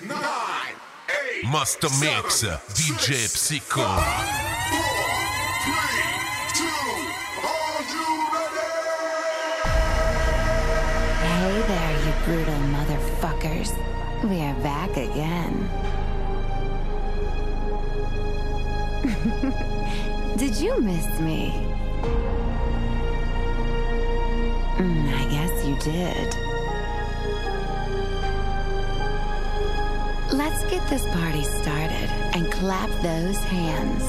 nine, eight, Master Mix, DJ Psycho. Hey there, you brutal motherfuckers. We are back again. Did you miss me? Mm, I guess you did. Let's get this party started and clap those hands.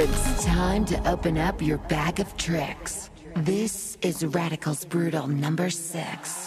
It's time to open up your bag of tricks. This is Radical's Brutal number six.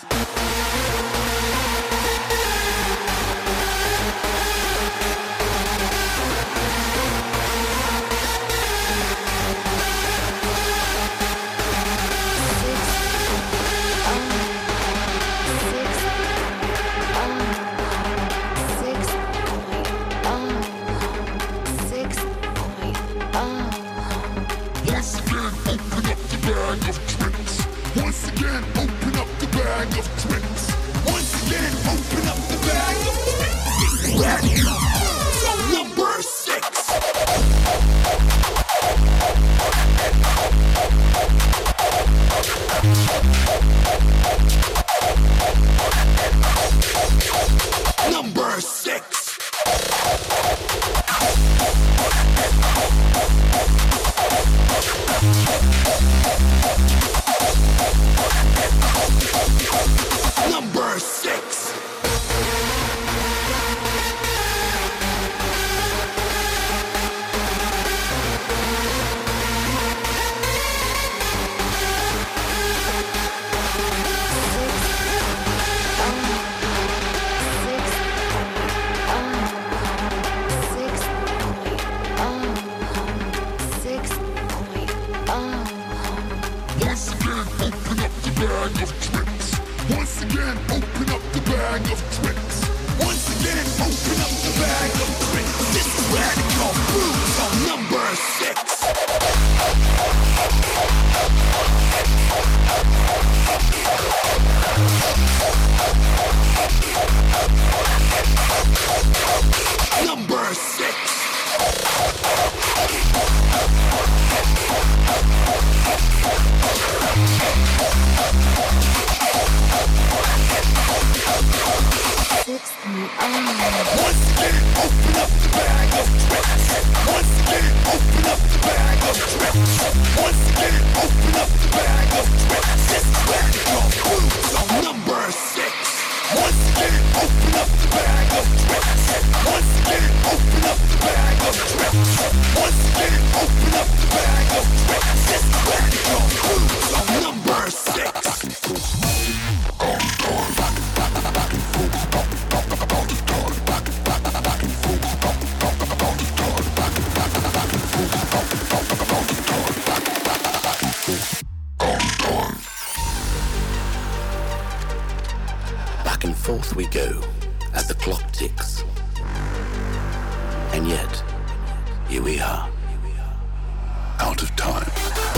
out of time.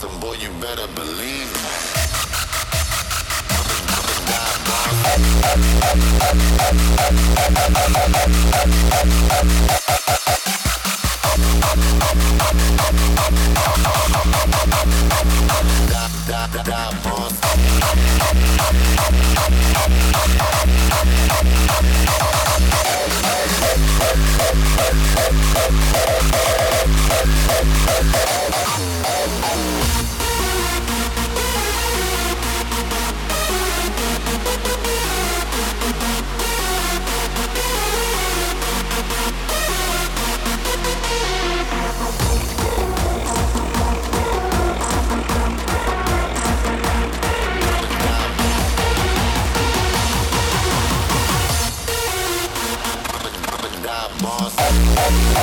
Get you better getting moving,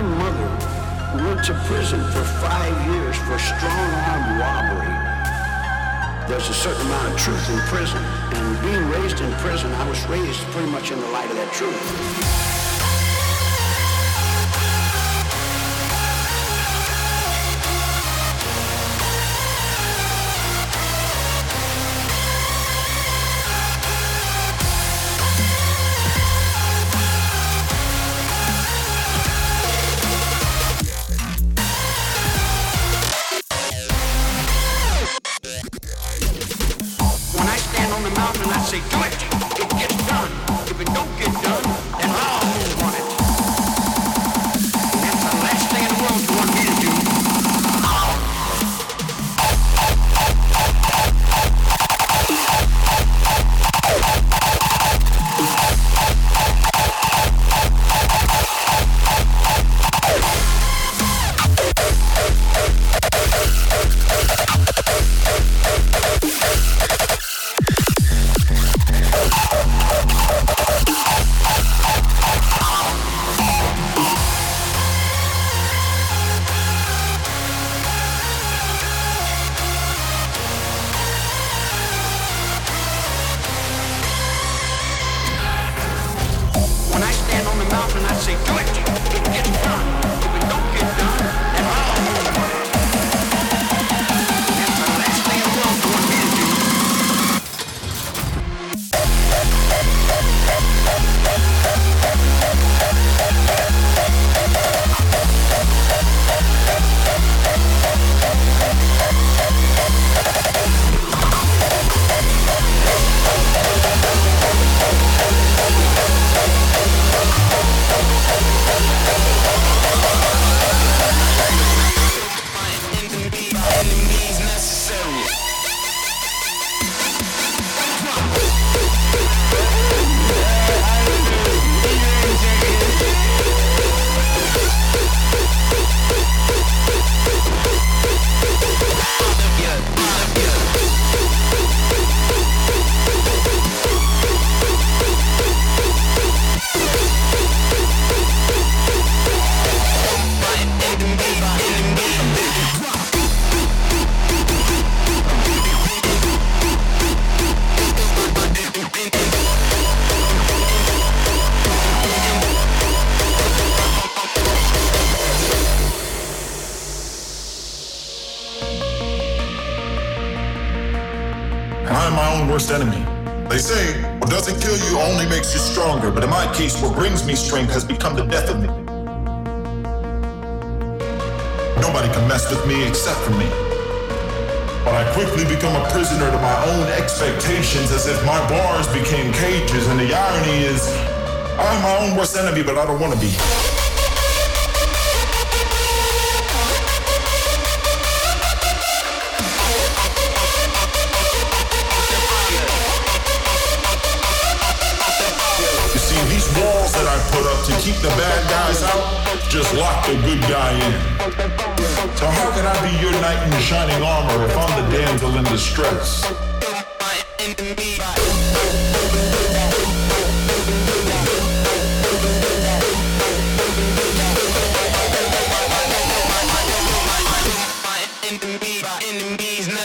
My mother went to prison for five years for strong arm robbery. There's a certain amount of truth in prison, and being raised in prison, I was raised pretty much in the light of that truth.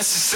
This